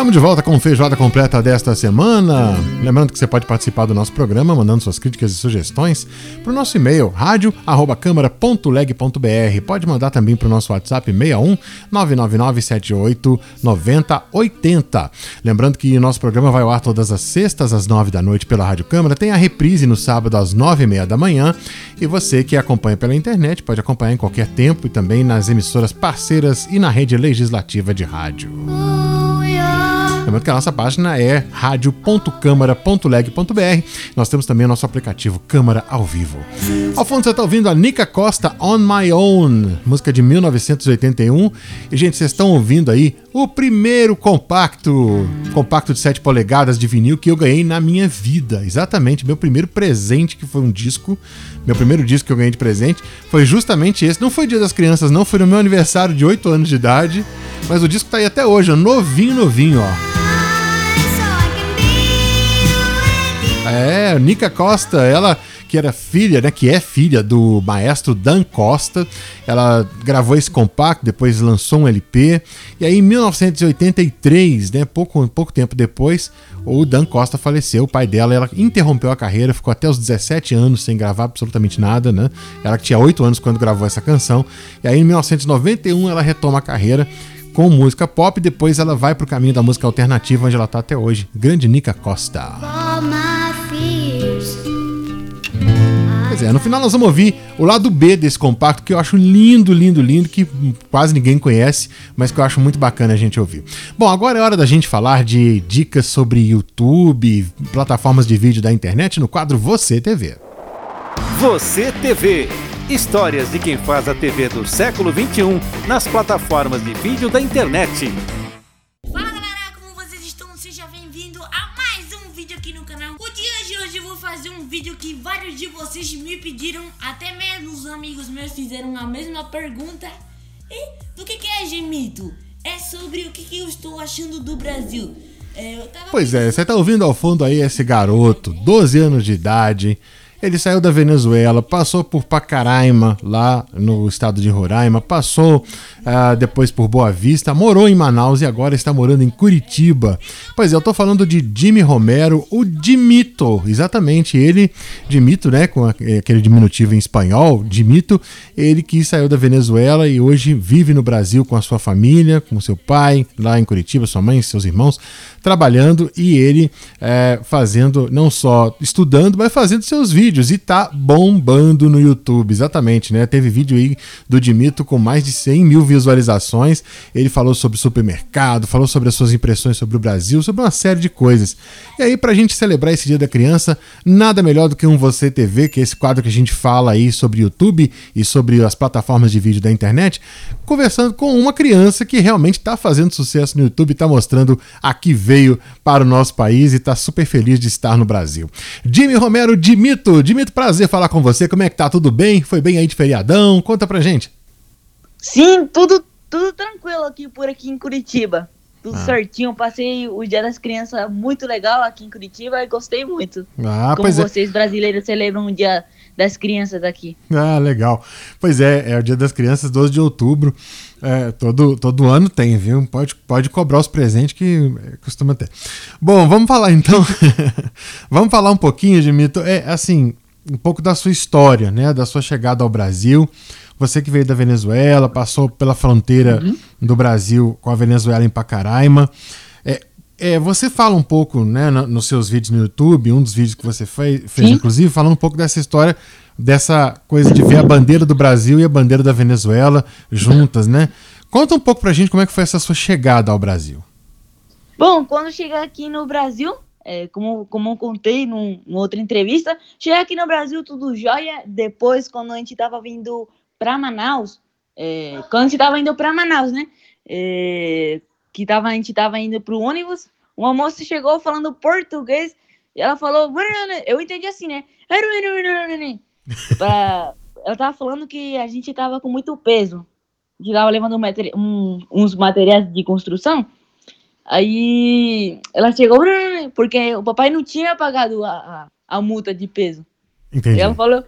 Estamos de volta com feijoada completa desta semana. Lembrando que você pode participar do nosso programa mandando suas críticas e sugestões para o nosso e-mail rádio@câmara.leg.br. Pode mandar também para o nosso WhatsApp 61 999 78 90 80. Lembrando que nosso programa vai ao ar todas as sextas às nove da noite pela Rádio Câmara. Tem a reprise no sábado às nove e meia da manhã. E você que acompanha pela internet pode acompanhar em qualquer tempo e também nas emissoras parceiras e na rede legislativa de rádio. Lembrando que a nossa página é radio.câmara.leg.br. Nós temos também o nosso aplicativo Câmara ao Vivo. Ao fundo você está ouvindo a Nica Costa On My Own, música de 1981. E, gente, vocês estão ouvindo aí o primeiro compacto, compacto de 7 polegadas de vinil que eu ganhei na minha vida. Exatamente, meu primeiro presente, que foi um disco. Meu primeiro disco que eu ganhei de presente foi justamente esse. Não foi Dia das Crianças, não, foi no meu aniversário de 8 anos de idade. Mas o disco tá aí até hoje, novinho, novinho, ó. É, Nica Costa, ela que era filha, né, que é filha do maestro Dan Costa. Ela gravou esse compacto, depois lançou um LP. E aí em 1983, né, pouco, pouco tempo depois, o Dan Costa faleceu, o pai dela, ela interrompeu a carreira, ficou até os 17 anos sem gravar absolutamente nada, né? Ela tinha 8 anos quando gravou essa canção. E aí em 1991 ela retoma a carreira com música pop, depois ela vai pro caminho da música alternativa, onde ela tá até hoje. Grande Nica Costa. Pois é, no final nós vamos ouvir o lado B desse compacto que eu acho lindo, lindo, lindo, que quase ninguém conhece, mas que eu acho muito bacana a gente ouvir. Bom, agora é hora da gente falar de dicas sobre YouTube, plataformas de vídeo da internet no quadro Você TV. Você TV. Histórias de quem faz a TV do século 21 nas plataformas de vídeo da internet. De vocês me pediram, até mesmo os amigos meus fizeram a mesma pergunta. E do que, que é Gemito? É sobre o que, que eu estou achando do Brasil. É, pois é, você tá ouvindo ao fundo aí esse garoto, 12 anos de idade, ele saiu da Venezuela, passou por Pacaraima, lá no estado de Roraima, passou uh, depois por Boa Vista, morou em Manaus e agora está morando em Curitiba. Pois é, eu tô falando de Jimmy Romero, o Dimito, exatamente, ele, Dimito, né, com aquele diminutivo em espanhol, Dimito, ele que saiu da Venezuela e hoje vive no Brasil com a sua família, com seu pai, lá em Curitiba, sua mãe, seus irmãos, trabalhando e ele é, fazendo, não só estudando, mas fazendo seus vídeos e tá bombando no YouTube, exatamente, né? Teve vídeo aí do Dimito com mais de 100 mil visualizações. Ele falou sobre supermercado, falou sobre as suas impressões sobre o Brasil, sobre uma série de coisas. E aí, pra gente celebrar esse Dia da Criança, nada melhor do que um Você TV, que é esse quadro que a gente fala aí sobre YouTube e sobre as plataformas de vídeo da internet, conversando com uma criança que realmente está fazendo sucesso no YouTube, está mostrando a que veio para o nosso país e está super feliz de estar no Brasil. Jimmy Romero, Dimito, Dimito, prazer falar com você. Como é que tá? Tudo bem? Foi bem aí de feriadão? Conta pra gente. Sim, tudo, tudo tranquilo aqui por aqui em Curitiba. Tudo ah. certinho, passei o Dia das Crianças muito legal aqui em Curitiba e gostei muito. Ah, Como é. vocês é. brasileiros celebram o Dia das Crianças aqui. Ah, legal. Pois é, é o Dia das Crianças, 12 de outubro. É, todo, todo ano tem, viu? Pode, pode cobrar os presentes que costuma ter. Bom, vamos falar então. vamos falar um pouquinho, Dimito. É assim, um pouco da sua história, né? Da sua chegada ao Brasil. Você que veio da Venezuela, passou pela fronteira uhum. do Brasil com a Venezuela em Pacaraima. É, você fala um pouco, né, no, nos seus vídeos no YouTube, um dos vídeos que você fez, fez inclusive, falando um pouco dessa história, dessa coisa de ver a bandeira do Brasil e a bandeira da Venezuela juntas, né? Conta um pouco pra gente como é que foi essa sua chegada ao Brasil. Bom, quando cheguei aqui no Brasil, é, como, como eu contei num, numa outra entrevista, cheguei aqui no Brasil tudo jóia. Depois, quando a gente tava vindo para Manaus, é, quando a gente tava indo para Manaus, né? É, que tava, a gente tava indo pro ônibus, uma moça chegou falando português e ela falou, eu entendi assim, né? pra, ela tava falando que a gente tava com muito peso. gente tava levando um um- uns materiais de construção. Aí ela chegou, porque o papai não tinha pagado a, a, a multa de peso. Entendi. E ela falou,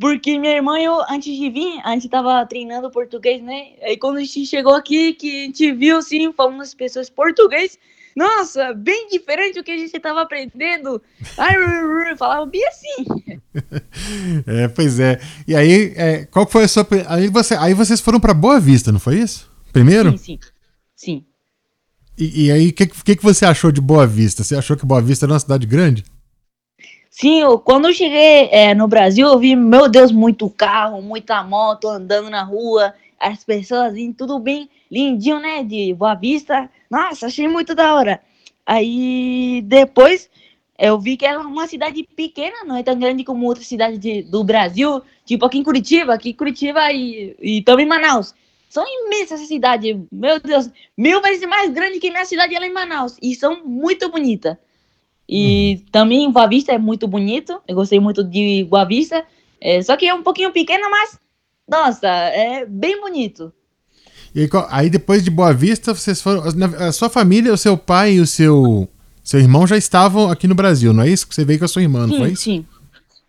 porque minha irmã e eu, antes de vir, a gente tava treinando português, né? Aí quando a gente chegou aqui, que a gente viu, assim, falando as pessoas português, nossa, bem diferente do que a gente tava aprendendo. Ai, falava bem assim. É, pois é. E aí, é, qual foi a sua. Aí, você, aí vocês foram pra Boa Vista, não foi isso? Primeiro? Sim, sim. Sim. E, e aí, o que, que, que você achou de Boa Vista? Você achou que Boa Vista era uma cidade grande? Sim, eu, quando eu cheguei é, no Brasil, eu vi, meu Deus, muito carro, muita moto andando na rua, as pessoas indo, tudo bem lindinho, né? De Boa Vista. Nossa, achei muito da hora. Aí depois eu vi que era uma cidade pequena, não é tão grande como outras cidades de- do Brasil, tipo aqui em Curitiba, aqui em Curitiba e, e também Manaus. São imensas essas cidades, meu Deus, mil vezes mais grande que minha cidade lá em Manaus. E são muito bonitas. E também Boa Vista é muito bonito. Eu gostei muito de Boa Vista. É, só que é um pouquinho pequeno, mas nossa, é bem bonito. E aí, aí depois de Boa Vista, vocês foram. A sua família, o seu pai e o seu, seu irmão já estavam aqui no Brasil, não é isso? Que você veio com a sua irmã, não foi Sim, isso? sim.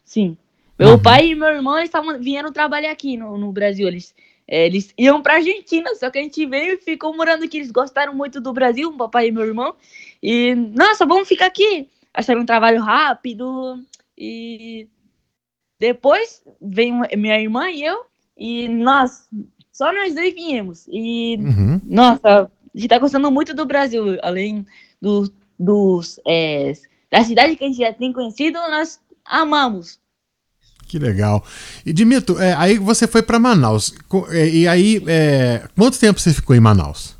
Sim. Meu Uhum. pai e meu irmão estavam vieram trabalhar aqui no, no Brasil. Eles, é, eles iam pra Argentina, só que a gente veio e ficou morando aqui. Eles gostaram muito do Brasil, o papai e meu irmão. E, nossa, vamos ficar aqui. Acharam um trabalho rápido. E depois veio minha irmã e eu. E nós, só nós dois viemos. E Uhum. nossa, a gente tá gostando muito do Brasil, além do, dos é, da cidade que a gente já tem conhecido, nós amamos. Que legal. E Dimito, é, aí você foi pra Manaus. É, E aí, é, quanto tempo você ficou em Manaus?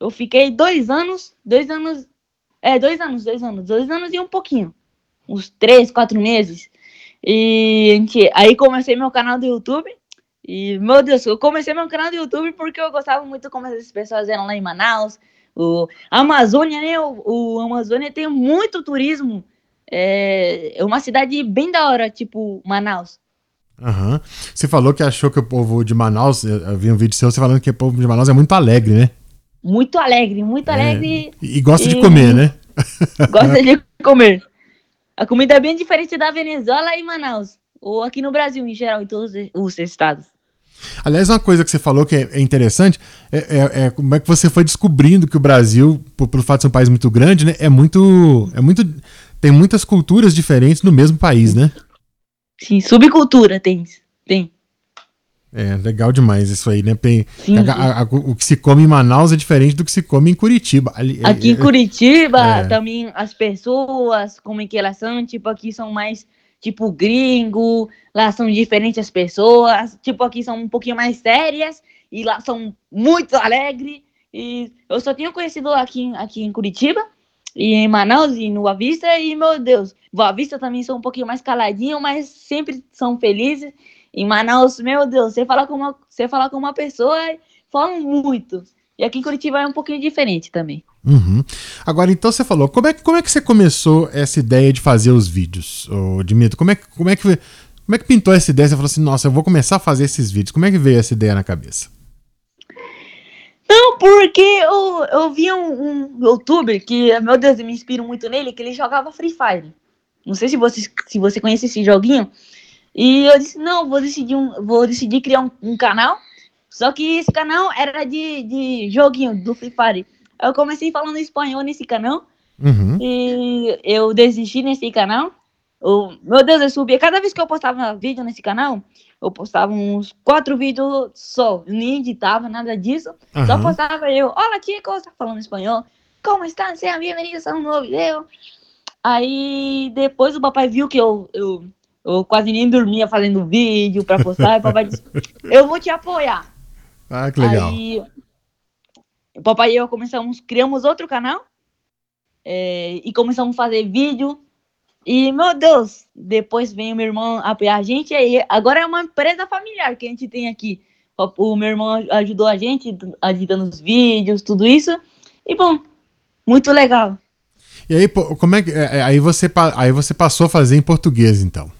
Eu fiquei dois anos, dois anos, é, dois anos, dois anos, dois anos e um pouquinho, uns três, quatro meses. E gente, aí comecei meu canal do YouTube. E, meu Deus, eu comecei meu canal do YouTube porque eu gostava muito como as pessoas eram lá em Manaus. O Amazônia, né? O, o Amazônia tem muito turismo. É, é uma cidade bem da hora, tipo Manaus. Aham. Você falou que achou que o povo de Manaus, eu vi um vídeo seu você falando que o povo de Manaus é muito alegre, né? Muito alegre, muito alegre. E, e gosta de E- comer, né? Gosta de comer. A comida é bem diferente da Venezuela e Manaus. Ou aqui no Brasil, em geral, em todos os estados. Aliás, uma coisa que você falou que é, é interessante é, é- é como é que você foi descobrindo que o Brasil, por- pelo fato de ser um país muito grande, né, é muito, é muito, tem muitas culturas diferentes no mesmo país, né? Sim, subcultura tem. Tem. É legal demais isso aí, né? Tem, Sim, a- a- a- o que se come em Manaus é diferente do que se come em Curitiba. Ali- é- Aqui em é- Curitiba, é. também as pessoas, como que elas são, tipo, aqui são mais, tipo, gringo, lá são diferentes as pessoas, tipo, aqui são um pouquinho mais sérias, e lá são muito alegres, e eu só tinha conhecido aqui, em- aqui em Curitiba, e em Manaus, e no Boa Vista, e, meu Deus, Boa Vista também são um pouquinho mais caladinho, mas sempre são felizes, em Manaus, meu Deus, você fala com uma, você fala com uma pessoa, falam muito, e aqui em Curitiba é um pouquinho diferente também. Uhum. Agora, então você falou, como é, que- como é que você começou essa ideia de fazer os vídeos, ô? Como é, que- como, é que, como é que pintou essa ideia? Você falou assim, nossa, eu vou começar a fazer esses vídeos. Como é que veio essa ideia na cabeça? Não, porque eu, eu vi um, um youtuber que, meu Deus, eu me inspiro muito nele, que ele jogava Free Fire. Não sei se você, se você conhece esse joguinho. E eu disse, não, vou decidir, um, vou decidir criar um, um canal. Só que esse canal era de, de joguinho do Free Fire. Eu comecei falando espanhol nesse canal. Uhum. E eu desisti nesse canal. Eu, meu Deus, eu subia. Cada vez que eu postava vídeo nesse canal, eu postava uns quatro vídeos só. Nem editava, nada disso. Só Aham. postava eu. Olá, chicos, tá falando espanhol. Como estão? Sejam bem-vindos a um novo vídeo. Aí depois o papai viu que eu, eu, eu quase nem dormia fazendo vídeo pra postar. e o papai disse: Eu vou te apoiar. Ah, que legal. Aí o papai e eu começamos, criamos outro canal é, e começamos a fazer vídeo. E, meu Deus, depois veio meu irmão apoiar a gente. Aí, agora é uma empresa familiar que a gente tem aqui. O, o meu irmão ajudou a gente, editando os vídeos, tudo isso. E, bom, muito legal. E aí, como é que. é, é, Aí você, aí você passou a fazer em português, então.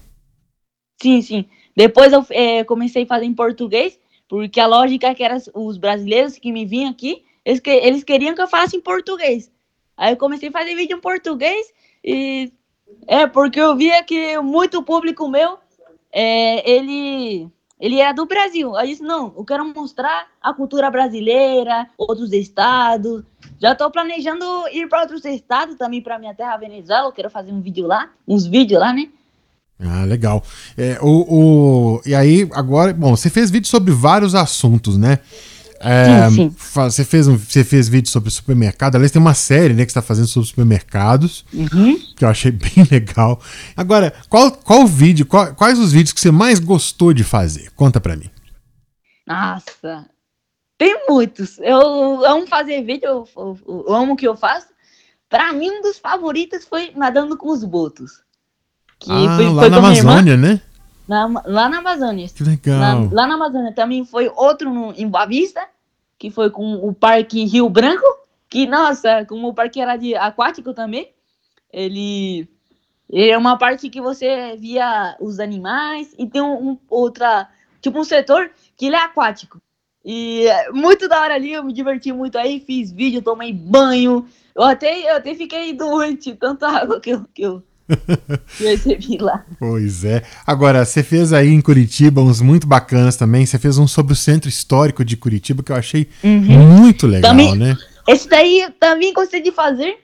Sim, sim. Depois eu é, comecei a fazer em português, Porque a lógica é que era os brasileiros que me vinham aqui, eles, que, eles queriam que eu falasse em português. Aí eu comecei a fazer vídeo em português e é porque eu via que muito público meu, é, ele ele era do Brasil. Aí eu disse, não, eu quero mostrar a cultura brasileira, outros estados. Já estou planejando ir para outros estados também, para minha terra, Venezuela. Eu quero fazer um vídeo lá, uns vídeos lá, né? Ah, legal. É, o, o, e aí, agora, bom, você fez vídeo sobre vários assuntos, né? É, sim, sim. Você, fez um, você fez vídeo sobre supermercado. Aliás, tem uma série né, que está fazendo sobre supermercados, uhum. que eu achei bem legal. Agora, qual, qual vídeo, qual, quais os vídeos que você mais gostou de fazer? Conta pra mim. Nossa, tem muitos. Eu amo fazer vídeo, eu, eu, eu amo o que eu faço. Pra mim, um dos favoritos foi Nadando com os Botos. Que ah, foi, lá foi na Amazônia, irmã, né? Na, lá na Amazônia. Que legal. Na, lá na Amazônia também foi outro no, em Boa Vista, que foi com o Parque Rio Branco, que, nossa, como o parque era de aquático também, ele, ele é uma parte que você via os animais e tem um, um outra, tipo um setor que ele é aquático. E é muito da hora ali, eu me diverti muito aí, fiz vídeo, tomei banho. Eu até, eu até fiquei doente, tanta água que eu, que eu, recebi lá. Pois é. Agora, você fez aí em Curitiba uns muito bacanas também. Você fez um sobre o centro histórico de Curitiba que eu achei uhum. muito legal, também, né? Esse daí também gostei de fazer,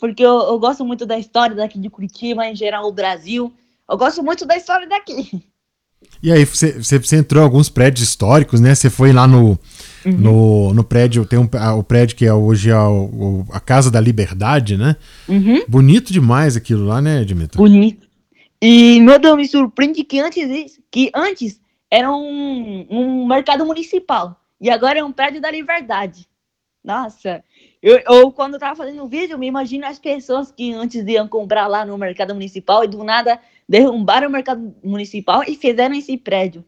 porque eu, eu, gosto muito da história daqui de Curitiba, em geral, o Brasil. Eu gosto muito da história daqui. E aí, você, você entrou em alguns prédios históricos, né? Você foi lá no, uhum. no, no prédio, tem um, o prédio que é hoje a, a Casa da Liberdade, né? Uhum. Bonito demais aquilo lá, né, Dmitry? Bonito. E, meu Deus, me surpreende que antes, que antes era um, um mercado municipal. E agora é um prédio da Liberdade. Nossa, eu, eu quando estava fazendo o vídeo, me imagino as pessoas que antes iam comprar lá no mercado municipal e do nada derrubaram o mercado municipal e fizeram esse prédio.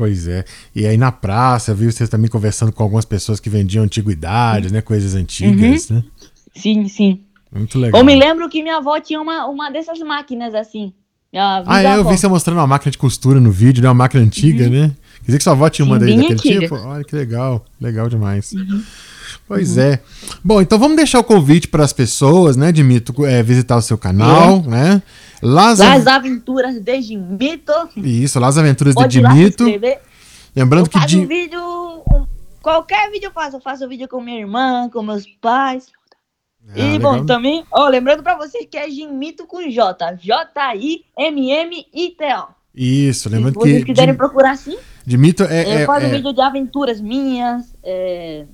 Pois é. E aí na praça, viu vocês também conversando com algumas pessoas que vendiam antiguidades, né? Coisas antigas, uhum. né? Sim, sim. Muito legal. Eu me lembro que minha avó tinha uma, uma dessas máquinas assim. Ah, é, eu vi você mostrando uma máquina de costura no vídeo, né? Uma máquina antiga, uhum. né? Quer dizer que sua avó tinha uma daquele antiga. tipo? Olha que legal, legal demais. Uhum. Pois uhum. é. Bom, então vamos deixar o convite para as pessoas, né, de Mito, é, visitar o seu canal, é. né? Las, Las Aventuras de Dimito. Isso, Las Aventuras Pode de Dimito. Lembrando eu que. Faço um vídeo. Qualquer vídeo eu faço. Eu faço vídeo com minha irmã, com meus pais. Ah, e legal. bom, também, ó, lembrando pra vocês que é Jimito com J. J-I-M-M-I-T-O. Isso, lembrando que. Se vocês quiserem procurar assim. Dimito é. Eu é, faço é... vídeo de aventuras minhas. É,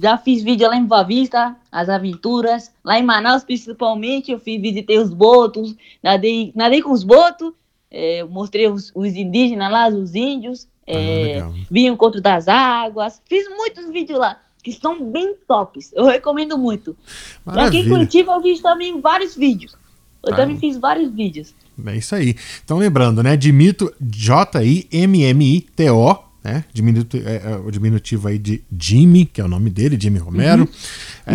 já fiz vídeo lá em Boa Vista, as aventuras. Lá em Manaus, principalmente, eu fiz, visitei os botos, nadei, nadei com os botos, é, mostrei os, os, indígenas lá, os índios, é, ah, vi o encontro das águas. Fiz muitos vídeos lá, que estão bem tops. Eu recomendo muito. Maravilha. Aqui em Curitiba eu fiz também vários vídeos. Eu ah. também fiz vários vídeos. É isso aí. Então lembrando, né? Dimito, J-I-M-M-I-T-O, né? Diminutivo, é, é, o diminutivo aí de Jimmy, que é o nome dele, Jimmy Romero, uhum.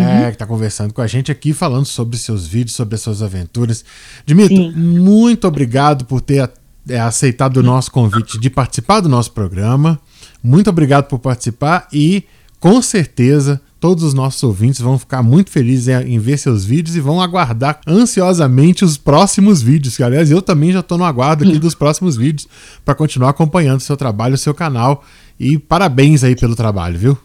É, uhum. que está conversando com a gente aqui, falando sobre seus vídeos, sobre as suas aventuras. Dimito, Sim. muito obrigado por ter é, aceitado o nosso convite de participar do nosso programa. Muito obrigado por participar e, com certeza, todos os nossos ouvintes vão ficar muito felizes em, ver seus vídeos e vão aguardar ansiosamente os próximos vídeos. Que, aliás, eu também já estou no aguardo aqui dos próximos vídeos para continuar acompanhando o seu trabalho, o seu canal. E parabéns aí pelo trabalho, viu?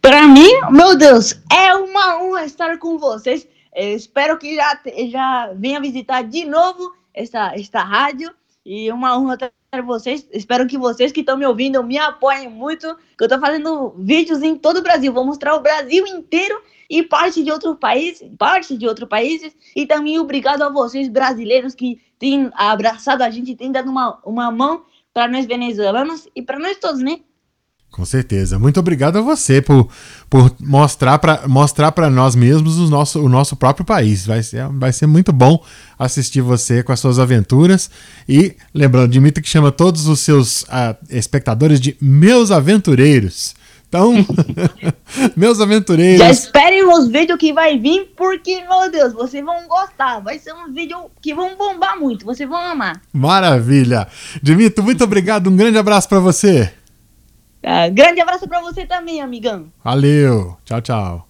Para mim, meu Deus, é uma honra estar com vocês. Eu espero que já, já venha visitar de novo esta, esta rádio. E uma honra vocês. Espero que vocês que estão me ouvindo me apoiem muito. Que eu estou fazendo vídeos em todo o Brasil. Vou mostrar o Brasil inteiro e parte de outros países, parte de outros países. E também obrigado a vocês brasileiros que têm abraçado a gente, têm dado uma, uma mão para nós venezuelanos e para nós todos, né? Com certeza. Muito obrigado a você por, por mostrar para mostrar nós mesmos o nosso, o nosso próprio país. Vai ser, vai ser muito bom assistir você com as suas aventuras. E lembrando, Dimitri que chama todos os seus uh, espectadores de meus aventureiros. Então, meus aventureiros. Já esperem os vídeos que vai vir, porque, meu Deus, vocês vão gostar. Vai ser um vídeo que vão bombar muito, vocês vão amar. Maravilha. Dimito, muito obrigado. Um grande abraço para você. Ah, grande abraço para você também, amigão. Valeu. Tchau, tchau.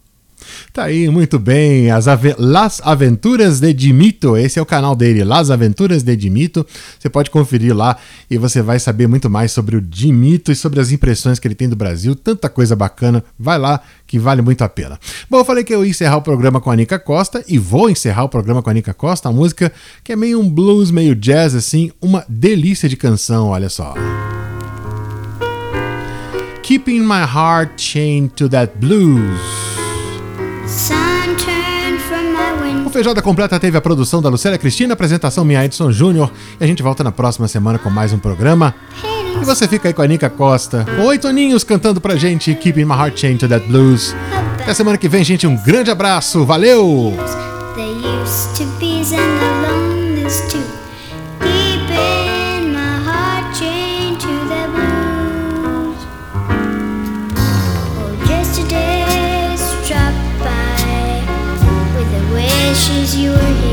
Tá aí, muito bem. As ave Las Aventuras de Dimito. Esse é o canal dele, Las Aventuras de Dimito. Você pode conferir lá e você vai saber muito mais sobre o Dimito e sobre as impressões que ele tem do Brasil. Tanta coisa bacana. Vai lá que vale muito a pena. Bom, eu falei que eu ia encerrar o programa com a Nica Costa e vou encerrar o programa com a Nica Costa, a música que é meio um blues, meio jazz assim, uma delícia de canção, olha só. Keeping My Heart Chained to That Blues. O Feijoada Completa teve a produção da Lucélia Cristina, apresentação minha Edson Júnior. E a gente volta na próxima semana com mais um programa. E você fica aí com a Nica Costa, com oito aninhos cantando pra gente Keeping My Heart Chained to That Blues. Até semana que vem, gente. Um grande abraço. Valeu! You were here.